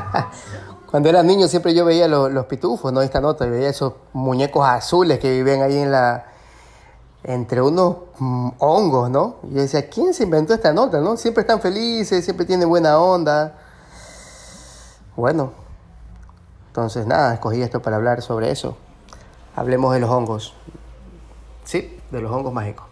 Cuando era niño siempre yo veía los, pitufos, ¿no? Esta nota, veía esos muñecos azules que vivían ahí en la, entre unos mm, hongos, ¿no? Y yo decía, ¿quién se inventó esta nota, no? Siempre están felices, siempre tienen buena onda. Bueno, entonces nada, escogí esto para hablar sobre eso. Hablemos de los hongos. Sí, de los hongos mágicos.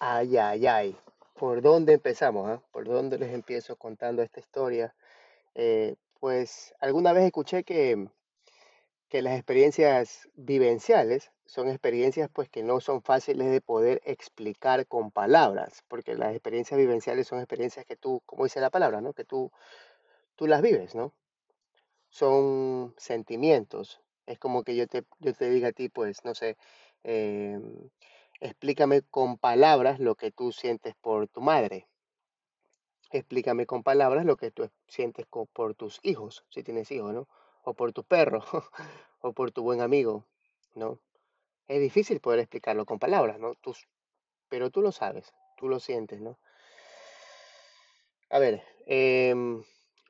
Ay, ay, ay. ¿Por dónde empezamos? Ah? ¿Por dónde les empiezo contando esta historia? Eh, pues alguna vez escuché que, que las experiencias vivenciales son experiencias pues que no son fáciles de poder explicar con palabras, porque las experiencias vivenciales son experiencias que tú, como dice la palabra, ¿no? Que tú, tú las vives, ¿no? Son sentimientos. Es como que yo te, yo te diga a ti, pues, no sé, em, Explícame con palabras lo que tú sientes por tu madre. Explícame con palabras lo que tú sientes por tus hijos, si tienes hijos, ¿no? O por tu perro, o por tu buen amigo, ¿no? Es difícil poder explicarlo con palabras, ¿no? pero tú lo sabes, tú lo sientes, ¿no? A ver, em,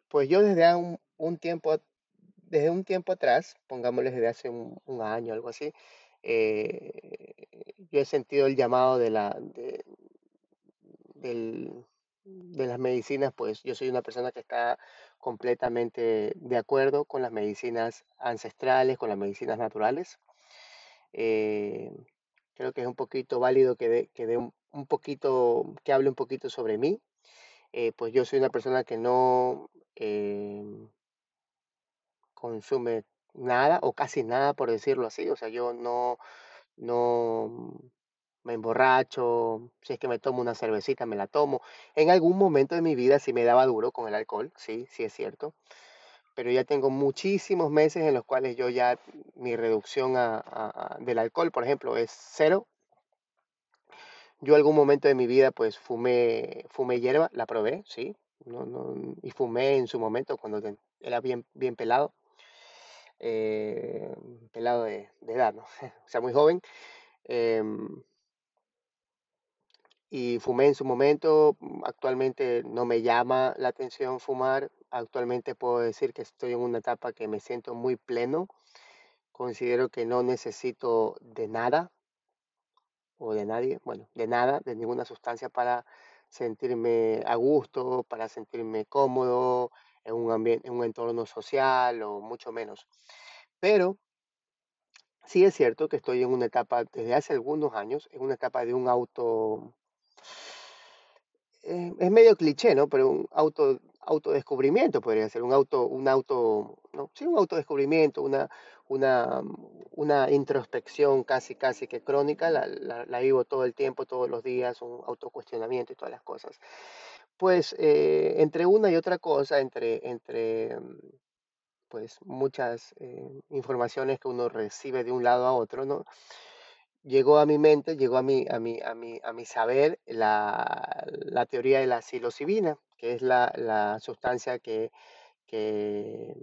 pues yo desde un, tiempo, desde un tiempo atrás, pongámosle desde hace un, un año, algo así, eh, yo he sentido el llamado de, la, de, de las medicinas, pues yo soy una persona que está completamente de acuerdo con las medicinas ancestrales, con las medicinas naturales. Eh, creo que es un poquito válido que dé que un, poquito, que hable un poquito sobre mí. Eh, pues yo soy una persona que no consume nada o casi nada, por decirlo así. O sea, yo no, no me emborracho, si es que me tomo una cervecita, me la tomo. En algún momento de mi vida sí me daba duro con el alcohol, sí, sí es cierto. Pero ya tengo muchísimos meses en los cuales yo ya mi reducción del alcohol, por ejemplo, es cero. Yo algún momento de mi vida pues fumé, fumé hierba, la probé, sí, no, no, y fumé en su momento cuando era bien, bien pelado eh, pelado de, edad, ¿no? o sea, muy joven. Em, y fumé en su momento, mm, actualmente no me llama la atención fumar, actualmente puedo decir que estoy en una etapa que me siento muy pleno, considero que no necesito de nada o de nadie, bueno, de nada, de ninguna sustancia para sentirme a gusto, para sentirme cómodo, en un ambiente, en un entorno social o mucho menos. Pero sí es cierto que estoy en una etapa, desde hace algunos años, en una etapa de un auto, eh, es medio cliché, ¿no? Pero un auto, autodescubrimiento podría ser, un auto, un auto, no, sí, un autodescubrimiento, una, una, una introspección casi, casi que crónica, la, la, vivo todo el tiempo, todos los días, un autocuestionamiento y todas las cosas. Pues eh, entre una y otra cosa, entre, entre pues muchas eh, informaciones que uno recibe de un lado a otro, ¿no? Llegó a mi mente, llegó a mi, a mi, a mi, a mi saber la, la teoría de la psilocibina, que es la, la sustancia que, que,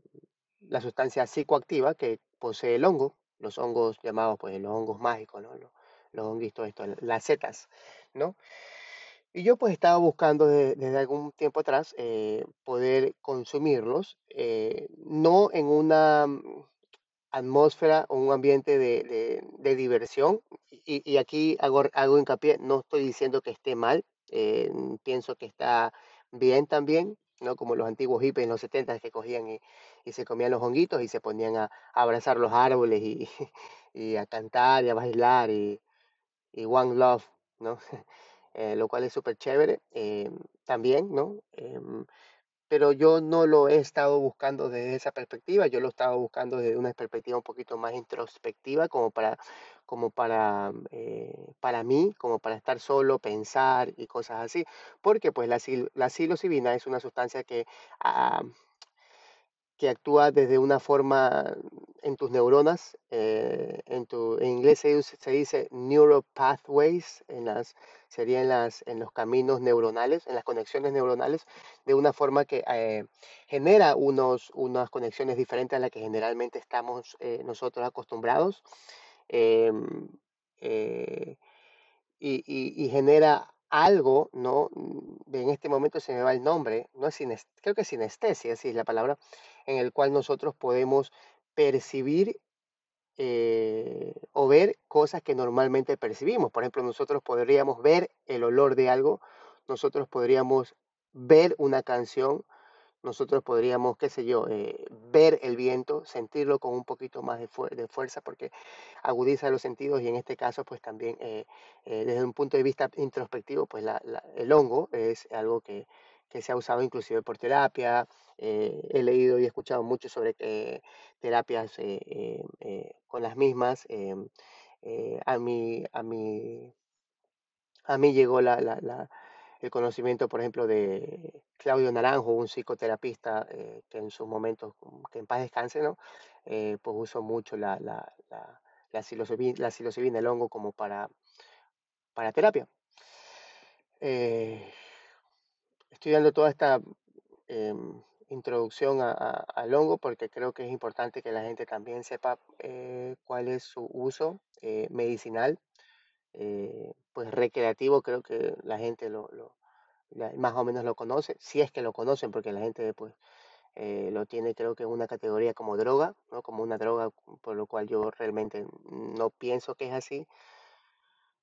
la sustancia psicoactiva que posee el hongo, los hongos llamados pues los hongos mágicos. Los, los honguitos, esto, las setas, ¿no? Y yo pues estaba buscando desde, algún tiempo atrás eh, poder consumirlos, eh, no en una mm, atmósfera o un ambiente de, diversión. Y, aquí hago, hago, hincapié, no estoy diciendo que esté mal, eh, pienso que está bien también, ¿no? Como los antiguos hippies en los 70 que cogían y, se comían los honguitos y se ponían a, abrazar los árboles y, a cantar y a bailar y, y One Love, ¿no? Eh, lo cual es súper chévere eh, también, ¿no? Em, pero yo no lo he estado buscando desde esa perspectiva, yo lo he estado buscando desde una perspectiva un poquito más introspectiva, como para, como para, eh, para mí, como para estar solo, pensar y cosas así, porque pues la, la psilocibina es una sustancia que ah, que actúa desde una forma en tus neuronas. Eh, en, en inglés se, dice neuropathways, en las, sería en, las, en los caminos neuronales, en las conexiones neuronales, de una forma que eh, genera unos, unas conexiones diferentes a las que generalmente estamos eh, nosotros acostumbrados. Em, y, genera algo, ¿no? En este momento se me va el nombre, no es creo que es sinestesia, es la palabra, en el cual nosotros podemos percibir eh, o ver cosas que normalmente percibimos. Por ejemplo, nosotros podríamos ver el olor de algo, nosotros podríamos ver una canción, nosotros podríamos, qué sé yo, eh, ver el viento, sentirlo con un poquito más de, fuerza porque agudiza los sentidos y en este caso pues también eh, desde un punto de vista introspectivo pues el hongo es algo que, que se ha usado inclusive por terapia. Eh, he leído y escuchado mucho sobre eh, terapias eh, con las mismas. a, mí, a, mí, a mí llegó el conocimiento, por ejemplo, de Claudio Naranjo, un psicoterapista que en sus momentos, que en paz descanse, ¿no? pues usó mucho la, la, la, la, psilocibina, el hongo, como para, para terapia estoy dando toda esta em, introducción al hongo porque creo que es importante que la gente también sepa eh, cuál es su uso eh, medicinal, eh, pues recreativo, creo que la gente lo, más o menos lo conoce, si es que lo conocen, porque la gente pues lo tiene creo que en una categoría como droga, ¿no? como una droga, por lo cual yo realmente no pienso que es así.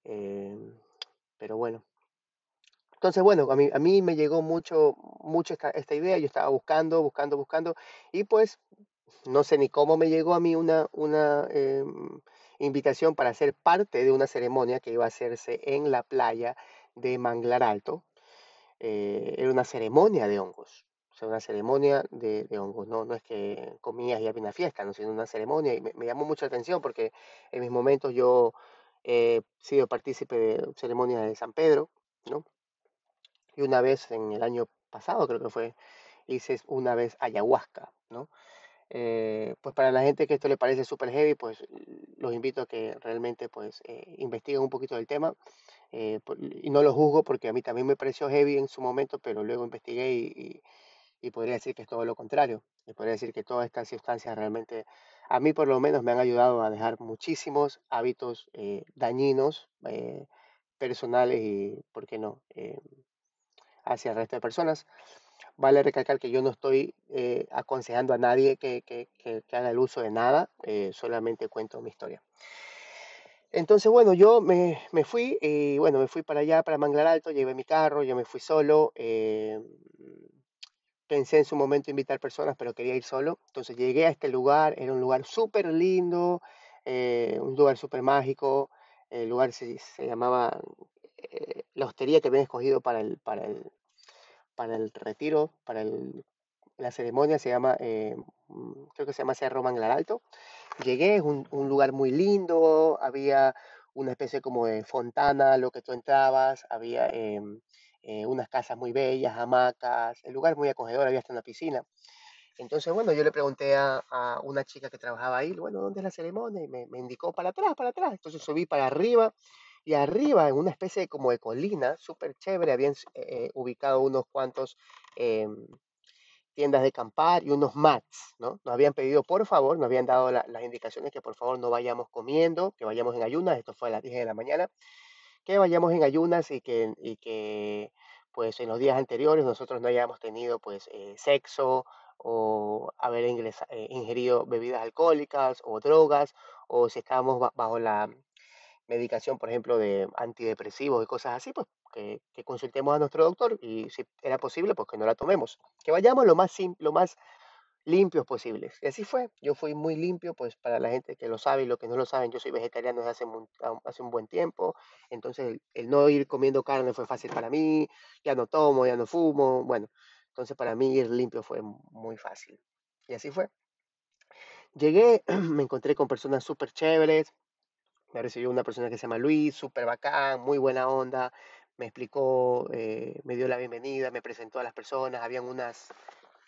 Em, pero bueno, entonces, bueno, a mí, a mí me llegó mucho, mucho esta, idea, yo estaba buscando, buscando, buscando, y pues no sé ni cómo me llegó a mí una, una em, invitación para ser parte de una ceremonia que iba a hacerse en la playa de Manglar Alto. Eh, era una ceremonia de hongos, o sea, una ceremonia de, hongos, no, no es que comías y había una fiesta, no, sino una ceremonia, y me, me llamó mucho la atención porque en mis momentos yo he sido partícipe de ceremonias de San Pedro, ¿no? Y una vez en el año pasado, creo que fue, hice una vez ayahuasca, ¿no? Eh, pues para la gente que esto le parece súper heavy, pues los invito a que realmente pues eh, investiguen un poquito del tema. Eh, y no lo juzgo porque a mí también me pareció heavy en su momento, pero luego investigué y, y, podría decir que es todo lo contrario. Y podría decir que todas estas sustancias realmente, a mí por lo menos me han ayudado a dejar muchísimos hábitos dañinos, personales y, ¿por qué no? hacia el resto de personas. Vale recalcar que yo no estoy eh, aconsejando a nadie que, que, haga el uso de nada, eh, solamente cuento mi historia. Entonces, bueno, yo me, me, fui y bueno, me fui para allá, para Manglar Alto, llevé mi carro, yo me fui solo. Eh, pensé en su momento invitar personas, pero quería ir solo. Entonces llegué a este lugar, era un lugar súper lindo, un lugar súper mágico. El lugar se, se llamaba la hostería que habían escogido para el, para el, para el retiro, para la ceremonia, se llama, eh, mm, creo que se llama Cerro Manglar Alto. Llegué, es un, lugar muy lindo, había una especie como de fontana, lo que tú entrabas, había em, eh, unas casas muy bellas, hamacas, el lugar muy acogedor, había hasta una piscina. Entonces, bueno, yo le pregunté a, una chica que trabajaba ahí, bueno, ¿dónde es la ceremonia? Y me, me indicó para atrás, para atrás. Entonces subí para arriba y arriba, en una especie como de colina, súper chévere, habían eh, ubicado unos cuantos em, tiendas de acampar y unos mats, ¿no? Nos habían pedido, por favor, nos habían dado las indicaciones que por favor no vayamos comiendo, que vayamos en ayunas, esto fue a las 10 de la mañana, que vayamos en ayunas y que, y que pues en los días anteriores nosotros no hayamos tenido pues eh, sexo o haber eh, ingerido bebidas alcohólicas o drogas o si estábamos bajo la medicación, por ejemplo, de antidepresivos y cosas así, pues que, consultemos a nuestro doctor y si era posible, pues que no la tomemos. Que vayamos lo más, lo más limpios posibles. Y así fue. Yo fui muy limpio, pues para la gente que lo sabe y los que no lo saben, yo soy vegetariano desde hace un, buen tiempo. Entonces el, no ir comiendo carne fue fácil para mí. Ya no tomo, ya no fumo. Bueno, Entonces para mí ir limpio fue muy fácil. Y así fue. Llegué, me encontré con personas súper chéveres. Me recibió una persona que se llama Luis, súper bacán, muy buena onda. Me explicó, eh, me dio la bienvenida, me presentó a las personas. Habían unas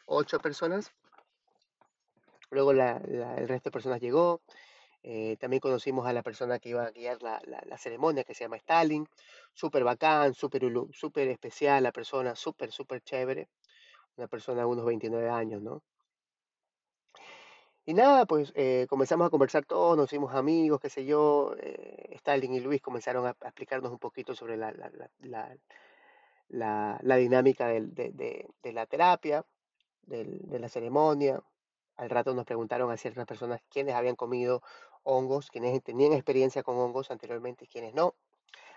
ocho personas. Luego la- el resto de personas llegó. Eh, también conocimos a la persona que iba a guiar la, la- la ceremonia, que se llama Stalin. Súper bacán, súper súper especial la persona, súper, súper chévere. Una persona de unos 29 años, ¿no? Y nada, pues eh, comenzamos a conversar todos, nos hicimos amigos, qué sé yo. eh, Stalin y Luis comenzaron a, a explicarnos un poquito sobre la, la, la, la- dinámica del- de, de- de la terapia, de la ceremonia. Al rato nos preguntaron a ciertas personas quiénes habían comido hongos, quiénes tenían experiencia con hongos anteriormente y quiénes no.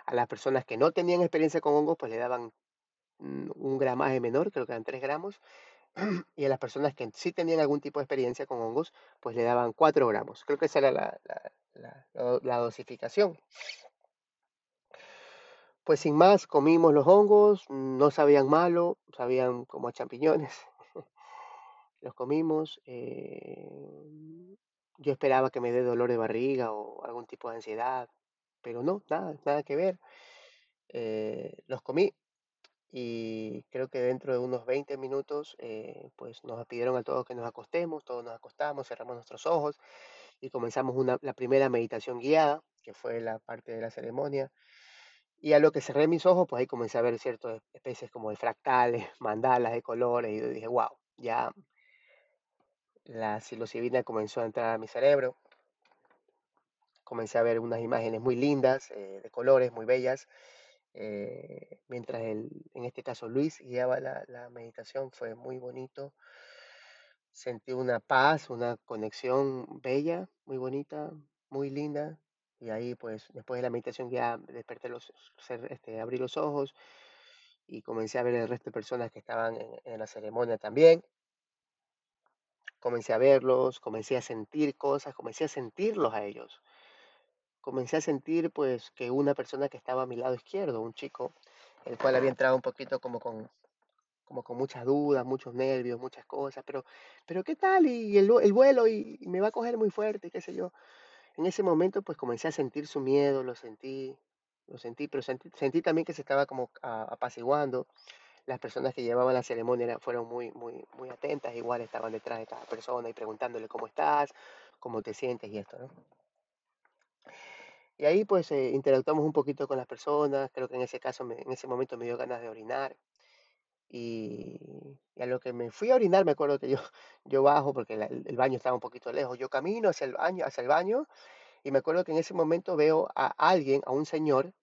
A las personas que no tenían experiencia con hongos, pues le daban mm, un gramaje menor, creo que eran 3 gramos y a las personas que sí tenían algún tipo de experiencia con hongos, pues le daban 4 gramos. Creo que esa era la, la- dosificación. Pues sin más, comimos los hongos, no sabían malo, sabían como a champiñones. Los comimos. eh, yo esperaba que me dé dolor de barriga o algún tipo de ansiedad, pero no, nada, nada que ver. Eh, los comí y creo que dentro de unos 20 minutos, eh, pues nos pidieron a todos que nos acostemos, todos nos acostamos, cerramos nuestros ojos y comenzamos una, la primera meditación guiada, que fue la parte de la ceremonia. Y a lo que cerré mis ojos, pues ahí comencé a ver ciertas especies como de fractales, mandalas de colores, y dije, wow, ya la psilocibina comenzó a entrar a mi cerebro. Comencé a ver unas imágenes muy lindas, eh, de colores muy bellas. Eh, mientras el, en este caso Luis guiaba la, meditación, fue muy bonito. Sentí una paz, una conexión bella, muy bonita, muy linda. Y ahí, pues, después de la meditación ya desperté los, este, abrí los ojos y comencé a ver el resto de personas que estaban en la ceremonia también. Comencé a verlos, comencé a sentir cosas, comencé a sentirlos a ellos. Comencé a sentir, pues, que una persona que estaba a mi lado izquierdo, un chico, el cual había entrado un poquito como con, como con muchas dudas, muchos nervios, muchas cosas, pero, pero ¿qué tal? Y el, vu- el vuelo y, y me va a coger muy fuerte, qué sé yo. En ese momento, pues comencé a sentir su miedo, lo sentí, lo sentí, pero sentí, sentí también que se estaba como a- apaciguando. Las personas que llevaban la ceremonia era- fueron muy, muy, muy atentas, igual estaban detrás de cada persona y preguntándole cómo estás, cómo te sientes y esto, ¿no? Y ahí pues eh, interactuamos un poquito con las personas, creo que en ese caso, me- en ese momento me dio ganas de orinar y, y a lo que me fui a orinar, me acuerdo que yo, yo bajo porque la- el, baño estaba un poquito lejos, yo camino hacia el baño, hacia el baño y me acuerdo que en ese momento veo a alguien, a un señor,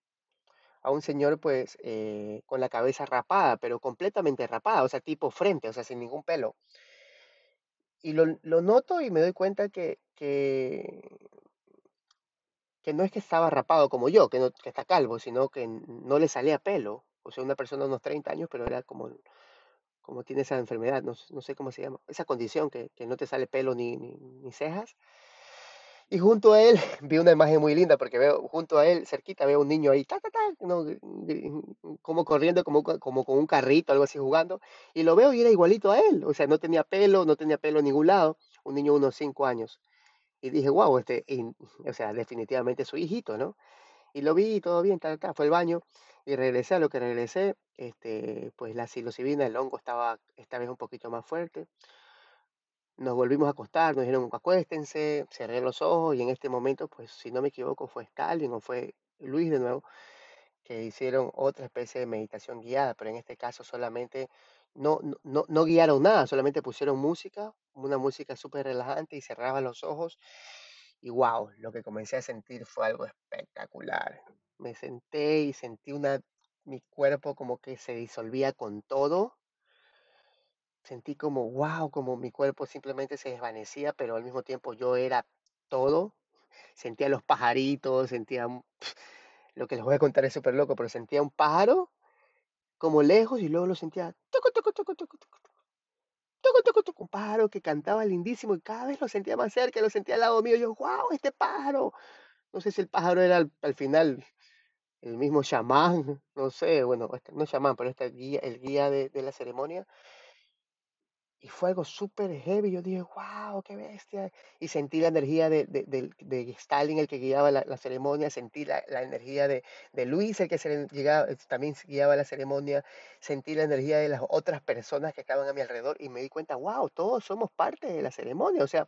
a un señor pues eh, con la cabeza rapada, pero completamente rapada, o sea, tipo frente, o sea, sin ningún pelo. Y lo, lo noto y me doy cuenta que, que, que no es que estaba rapado como yo, que, no, está calvo, sino que no le salía pelo. O sea, una persona de unos 30 años, pero era como, como tiene esa enfermedad, no, sé cómo se llama, esa condición que, que no te sale pelo ni, ni, cejas. Y junto a él vi una imagen muy linda porque veo junto a él, cerquita, veo un niño ahí, ta, ta, ta, no, como corriendo, como, co- como con un carrito, algo así jugando. Y lo veo y era igualito a él. O sea, no tenía pelo, no tenía pelo en ningún lado. Un niño de unos 5 años. Y dije, wow, este, o sea, definitivamente su hijito, ¿no? Y lo vi, todo bien, tal, tal, fue al baño y regresé a lo que regresé, este, pues la psilocibina, el hongo estaba esta vez un poquito más fuerte. Nos volvimos a acostar, nos dijeron acuéstense, cerré los ojos y en este momento, pues si no me equivoco, fue Stalin o fue Luis de nuevo, que hicieron otra especie de meditación guiada, pero en este caso solamente no, no, no guiaron nada, solamente pusieron música, una música súper relajante y cerraba los ojos y wow, lo que comencé a sentir fue algo espectacular. Me senté y sentí una, mi cuerpo como que se disolvía con todo. Sentí como wow, como mi cuerpo simplemente se desvanecía, pero al mismo tiempo yo era todo. Sentía los pajaritos, sentía un- lo que les voy a contar es súper loco, pero sentía un pájaro como lejos y luego lo sentía tucu, tucu, tucu, tucu, tucu, tucu, tucu, un pájaro que cantaba lindísimo y cada vez lo sentía más cerca, lo sentía al lado mío. Yo, wow, este pájaro. No sé si el pájaro era al, al final el mismo chamán, no sé, bueno, este- no chamán, pero este guía, el guía de la ceremonia. Y fue algo súper heavy. Yo dije, wow, qué bestia. Y sentí la energía de, de, de, de Stalin, el que guiaba la, la ceremonia, sentí la, la energía de, Luis, el que llegaba, también guiaba la ceremonia, sentí la energía de las otras personas que estaban a mi alrededor y me di cuenta, wow, todos somos parte de la ceremonia. O sea,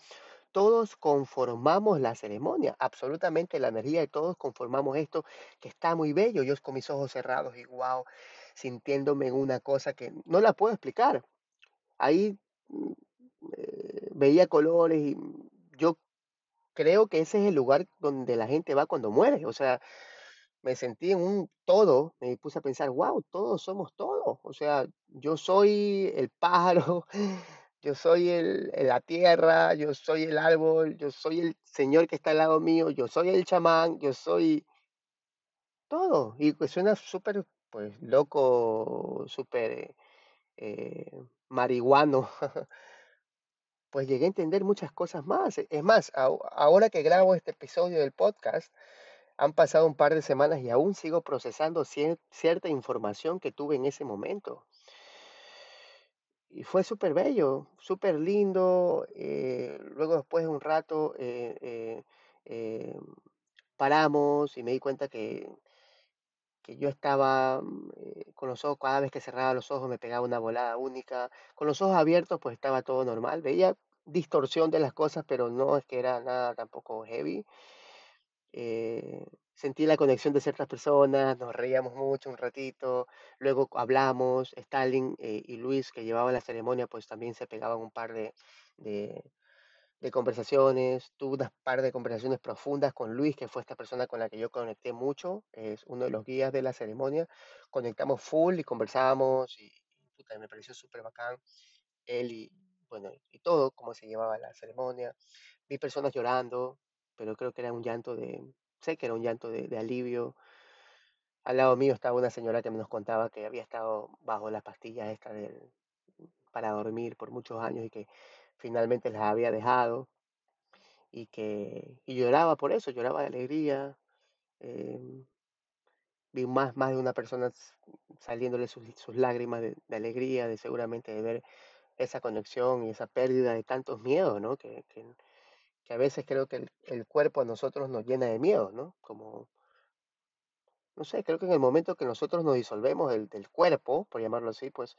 todos conformamos la ceremonia, absolutamente la energía de todos conformamos esto, que está muy bello. Yo con mis ojos cerrados y wow, sintiéndome una cosa que no la puedo explicar. Ahí eh, veía colores y yo creo que ese es el lugar donde la gente va cuando muere. O sea, me sentí en un todo, me puse a pensar, wow, todos somos todos. O sea, yo soy el pájaro, yo soy el, la tierra, yo soy el árbol, yo soy el señor que está al lado mío, yo soy el chamán, yo soy todo. Y suena súper, pues, loco, súper eh, marihuano. pues llegué a entender muchas cosas más. Es más, ahora que grabo este episodio del podcast, han pasado un par de semanas y aún sigo procesando cierta información que tuve en ese momento. Y fue súper bello, súper lindo. Eh, luego después de un rato eh, eh, paramos y me di cuenta que, que yo estaba con los ojos, cada vez que cerraba los ojos me pegaba una volada única. Con los ojos abiertos pues estaba todo normal. Veía distorsión de las cosas, pero no es que era nada tampoco heavy. Eh, sentí la conexión de ciertas personas, nos reíamos mucho un ratito, luego hablamos, Stalin eh, y Luis, que llevaban la ceremonia, pues también se pegaban un par de, de, conversaciones, tuve un par de conversaciones profundas con Luis, que fue esta persona con la que yo conecté mucho, es uno de los guías de la ceremonia, conectamos full y conversábamos y, y me pareció súper bacán él y, bueno, y todo, cómo se llevaba la ceremonia. Vi personas llorando, pero creo que era un llanto de, sé que era un llanto de, alivio. Al lado mío estaba una señora que me nos contaba que había estado bajo las pastillas estas del, para dormir por muchos años y que finalmente las había dejado y que y lloraba por eso, lloraba de alegría. Eh, vi más, más de una persona saliéndole sus, sus lágrimas de, de, alegría, de seguramente de ver esa conexión y esa pérdida de tantos miedos, ¿no? Que, que, que a veces creo que el, el, cuerpo a nosotros nos llena de miedo, ¿no? Como, no sé, creo que en el momento que nosotros nos disolvemos del, del cuerpo, por llamarlo así, pues,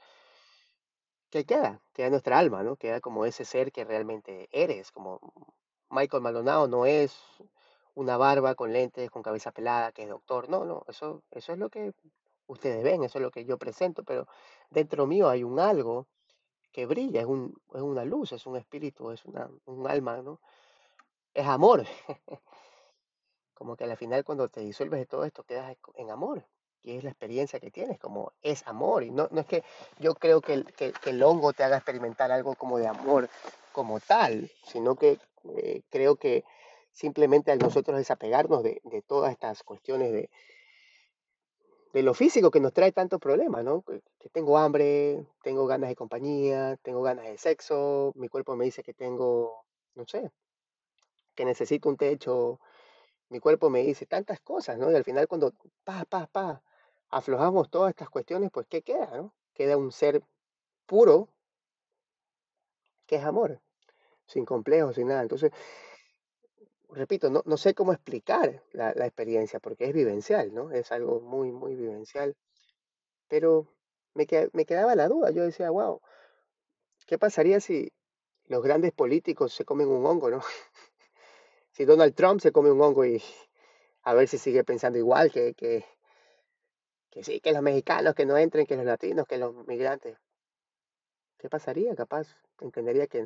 ¿qué queda? Queda nuestra alma, ¿no? Queda como ese ser que realmente eres, como Michael Maldonado no es una barba con lentes, con cabeza pelada, que es doctor, no, no, eso, eso es lo que ustedes ven, eso es lo que yo presento, pero dentro mío hay un algo que brilla, es, un, es una luz, es un espíritu, es una, un alma, ¿no? Es amor. como que al final cuando te disuelves de todo esto quedas en amor. Y es la experiencia que tienes, como es amor. Y no, no es que yo creo que que, que el hongo te haga experimentar algo como de amor como tal, sino que eh, creo que simplemente al nosotros desapegarnos de, de todas estas cuestiones de, de lo físico que nos trae tantos problemas, ¿no? Que, que, tengo hambre, tengo ganas de compañía, tengo ganas de sexo, mi cuerpo me dice que tengo, no sé, que necesito un techo, mi cuerpo me dice tantas cosas, ¿no? Y al final cuando, pa, pa, pa, aflojamos todas estas cuestiones, pues ¿qué queda? Queda un ser puro, que es amor, sin complejos, sin nada. Entonces, repito, no, no sé cómo explicar la, experiencia porque es vivencial, ¿no? Es algo muy, muy vivencial. Pero me, me quedaba la duda. Yo decía, wow, ¿qué pasaría si los grandes políticos se comen un hongo, ¿no? si Donald Trump se come un hongo y a ver si sigue pensando igual que, que, que sí, que los mexicanos que no entren, que los latinos, que los migrantes. ¿Qué pasaría? Capaz entendería que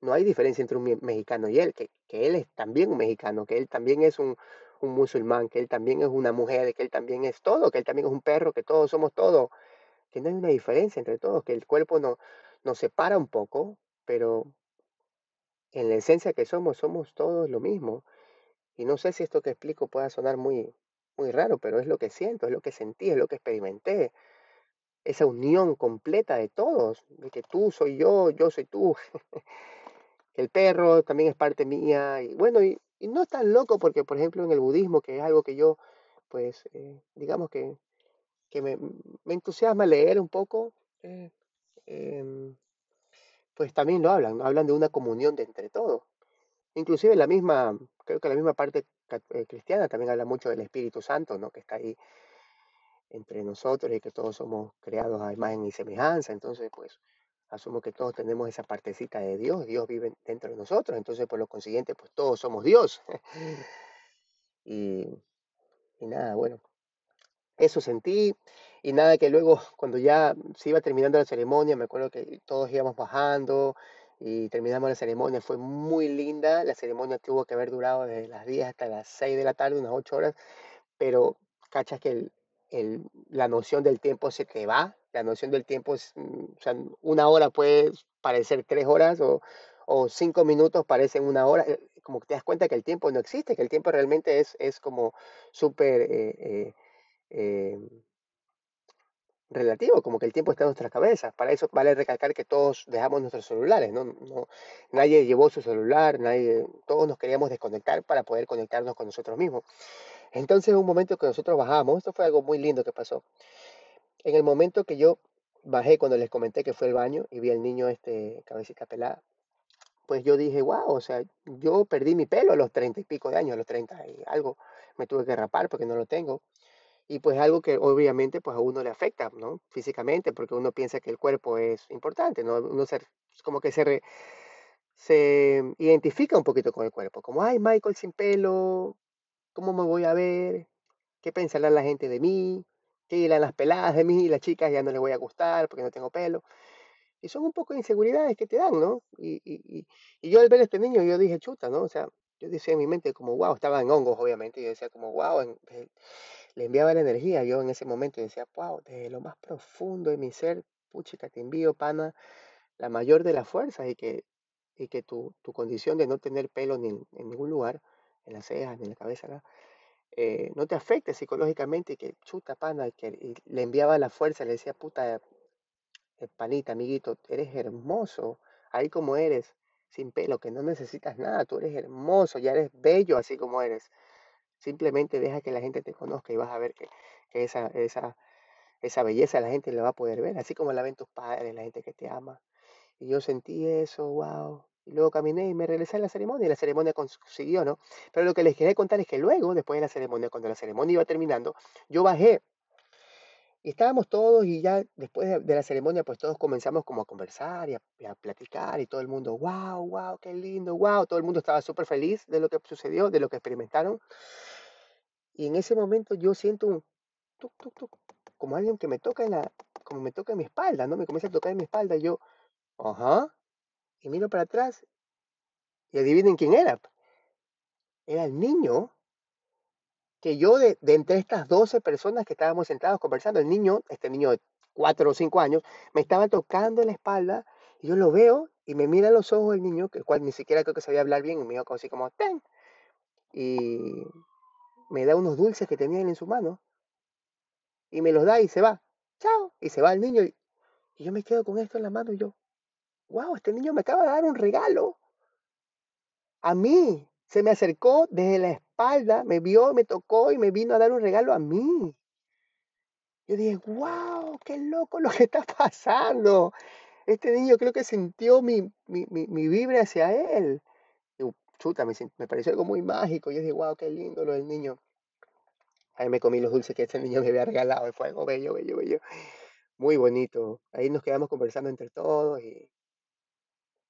no hay diferencia entre un mexicano y él, que, que él es también un mexicano, que él también es un, un, musulmán, que él también es una mujer, que él también es todo, que él también es un perro, que todos somos todo, que no hay una diferencia entre todos, que el cuerpo no, nos separa un poco, pero en la esencia que somos, somos todos lo mismo. Y no sé si esto que explico pueda sonar muy, muy raro, pero es lo que siento, es lo que sentí, es lo que experimenté. Esa unión completa de todos, de que tú soy yo, yo soy tú. el perro también es parte mía. Y bueno, y, no es tan loco porque, por ejemplo, en el budismo, que es algo que yo, pues, eh, digamos que, que me, me, entusiasma leer un poco, eh, eh, pues también lo hablan. Hablan de una comunión de entre todos. Inclusive la misma, creo que la misma parte eh, cristiana también habla mucho del Espíritu Santo, ¿no? Que está ahí entre nosotros y que todos somos creados a imagen y semejanza. Entonces, pues, asumo que todos tenemos esa partecita de Dios, Dios vive dentro de nosotros, entonces por lo consiguiente, pues todos somos Dios. Y, y nada, bueno, eso sentí y nada que luego cuando ya se iba terminando la ceremonia, me acuerdo que todos íbamos bajando y terminamos la ceremonia, fue muy linda, la ceremonia tuvo que haber durado desde las 10 hasta las 6 de la tarde, unas 8 horas, pero cachas que el, el- la noción del tiempo se te va, la noción del tiempo es, mm, o sea, una hora puede parecer tres horas o, o cinco minutos parecen una hora, eh, como que te das cuenta que el tiempo no existe, que el tiempo realmente es, es como súper eh, eh, relativo, como que el tiempo está en nuestras cabezas. Para eso vale recalcar que todos dejamos nuestros celulares, ¿no? No- nadie llevó su celular, nadie, todos nos queríamos desconectar para poder conectarnos con nosotros mismos. Entonces, un momento que nosotros bajamos, esto fue algo muy lindo que pasó. En el momento que yo bajé, cuando les comenté que fue al baño y vi al niño este cabecita pelada, pues yo dije, wow, o sea, yo perdí mi pelo a los treinta y pico de años, a los treinta y algo, me tuve que rapar porque no lo tengo. Y pues algo que obviamente pues a uno le afecta, ¿no? Físicamente, porque uno piensa que el cuerpo es importante, ¿no? Uno se, como que se, se identifica un poquito con el cuerpo, como, ay, Michael sin pelo, ¿cómo me voy a ver? ¿Qué pensará la gente de mí? ¿Qué dirán las peladas de mí? Las chicas ya no les voy a gustar porque no tengo pelo. Y son un poco de inseguridades que te dan, ¿no? Y, y, y, y yo al ver a este niño, yo dije, chuta, ¿no? O sea, yo decía en mi mente como, wow, estaba en hongos, obviamente, y yo decía como, wow, le enviaba la energía yo en ese momento decía, wow, desde lo más profundo de mi ser, puchica, te envío, pana, la mayor de las fuerzas y que, y que tu, tu condición de no tener pelo ni en, ningún lugar, en las cejas, ni en la cabeza, eh, no te afecte psicológicamente y que chuta, pana, y que y le enviaba la fuerza, le decía, puta, eh, panita, amiguito, eres hermoso, ahí como eres, sin pelo, que no necesitas nada, tú eres hermoso, ya eres bello así como eres. Simplemente deja que la gente te conozca y vas a ver que, que esa, esa, esa belleza la gente la va a poder ver, así como la ven tus padres, la gente que te ama. Y yo sentí eso, wow. Y luego caminé y me regresé a la ceremonia y la ceremonia consiguió, ¿no? Pero lo que les quería contar es que luego, después de la ceremonia, cuando la ceremonia iba terminando, yo bajé y estábamos todos y ya después de, la ceremonia, pues todos comenzamos como a conversar y a, platicar y todo el mundo, wow, wow, qué lindo, wow. Todo el mundo estaba súper feliz de lo que sucedió, de lo que experimentaron. Y en ese momento yo siento un tuc, tuc, tuc, como alguien que me toca en la, como me toca en mi espalda, ¿no? Me comienza a tocar en mi espalda yo, ajá, y miro para atrás y adivinen quién era. Era el niño que yo de, entre estas 12 personas que estábamos sentados conversando, el niño, este niño de 4 o 5 años, me estaba tocando la espalda y yo lo veo y me mira a los ojos el niño, el cual ni siquiera creo que sabía hablar bien, y me dijo así como, ten, y me da unos dulces que tenía en su mano y me los da y se va, chao, y se va el niño y, y yo me quedo con esto en la mano y yo, wow, este niño me acaba de dar un regalo a mí, se me acercó desde la espalda, me vio, me tocó y me vino a dar un regalo a mí. Yo dije, wow, qué loco lo que está pasando. Este niño creo que sintió mi, mi, mi, mi vibra hacia él. Y, chuta, me, me pareció algo muy mágico. Yo dije, wow, qué lindo lo del niño. Ahí me comí los dulces que este niño me había regalado y fue algo bello, bello, bello. Muy bonito. Ahí nos quedamos conversando entre todos y,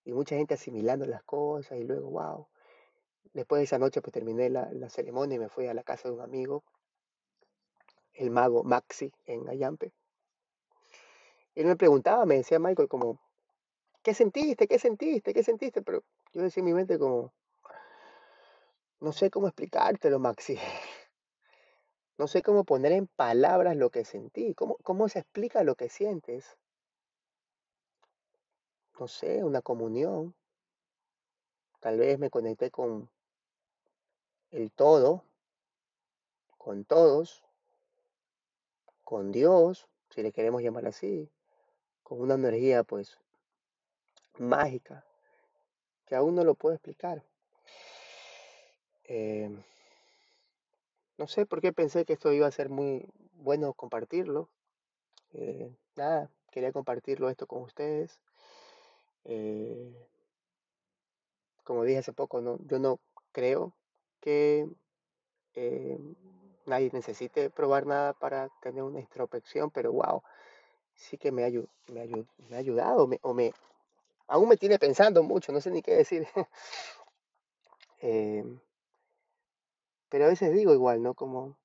y mucha gente asimilando las cosas y luego, wow. Después de esa noche pues terminé la, la ceremonia y me fui a la casa de un amigo, el mago Maxi en Ayampe. Él me preguntaba, me decía Michael como, ¿qué sentiste? ¿Qué sentiste? ¿Qué sentiste? Pero yo decía en mi mente como, no sé cómo explicártelo, Maxi. No sé cómo poner en palabras lo que sentí. ¿Cómo, cómo se explica lo que sientes? No sé, una comunión. Tal vez me conecté con el todo, con todos, con Dios, si le queremos llamar así, con una energía pues mágica que aún no lo puedo explicar. Eh, no sé por qué pensé que esto iba a ser muy bueno compartirlo. Eh, nada, quería compartirlo esto con ustedes. Eh, como dije hace poco, no, yo no creo que eh, nadie necesite probar nada para tener una introspección, pero wow, sí que me ha, ayu- me me ha ayudado, me- o me, aún me tiene pensando mucho, no sé ni qué decir. Eh, pero a veces digo igual, ¿no? Como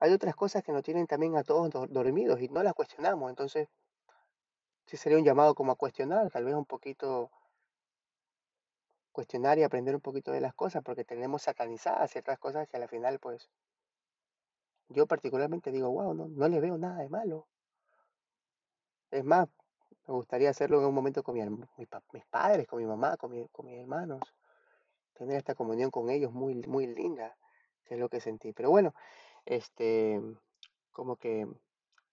hay otras cosas que nos tienen también a todos do- dormidos y no las cuestionamos, entonces sí sería un llamado como a cuestionar, tal vez un poquito cuestionar y aprender un poquito de las cosas, porque tenemos satanizadas ciertas cosas que al final, pues, yo particularmente digo, wow, no, no le veo nada de malo. Es más, me gustaría hacerlo en un momento con mi mis padres, con mi mamá, con, mi- con mis hermanos, tener esta comunión con ellos muy, muy linda, que es lo que sentí. Pero bueno, este, como que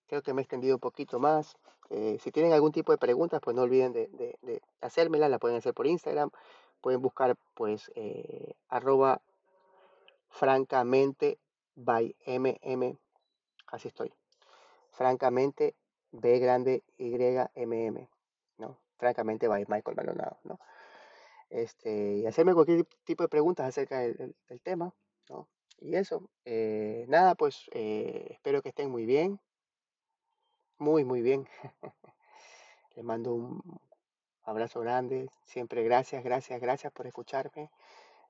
creo que me he extendido un poquito más. Eh, si tienen algún tipo de preguntas, pues no olviden de, de, de hacérmela, la pueden hacer por Instagram, pueden buscar pues eh, arroba francamente by mm, así estoy, francamente B grande Y M M, ¿no? Francamente by Michael Maldonado, ¿no? Este, y hacerme cualquier tipo de preguntas acerca del tema, ¿no? Y eso, eh, nada, pues eh, espero que estén muy bien, muy, muy bien. Les mando un abrazo grande, siempre gracias, gracias, gracias por escucharme.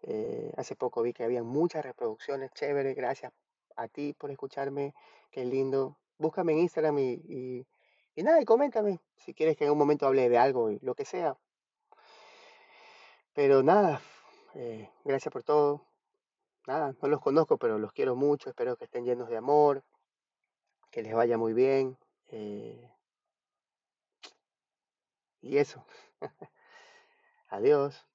Eh, hace poco vi que había muchas reproducciones, chévere, gracias a ti por escucharme, qué lindo. Búscame en Instagram y, nada, y coméntame si quieres que en un momento hable de algo y lo que sea. Pero nada, eh, gracias por todo. Nada, no los conozco, pero los quiero mucho, espero que estén llenos de amor, que les vaya muy bien. eh, y eso, adiós.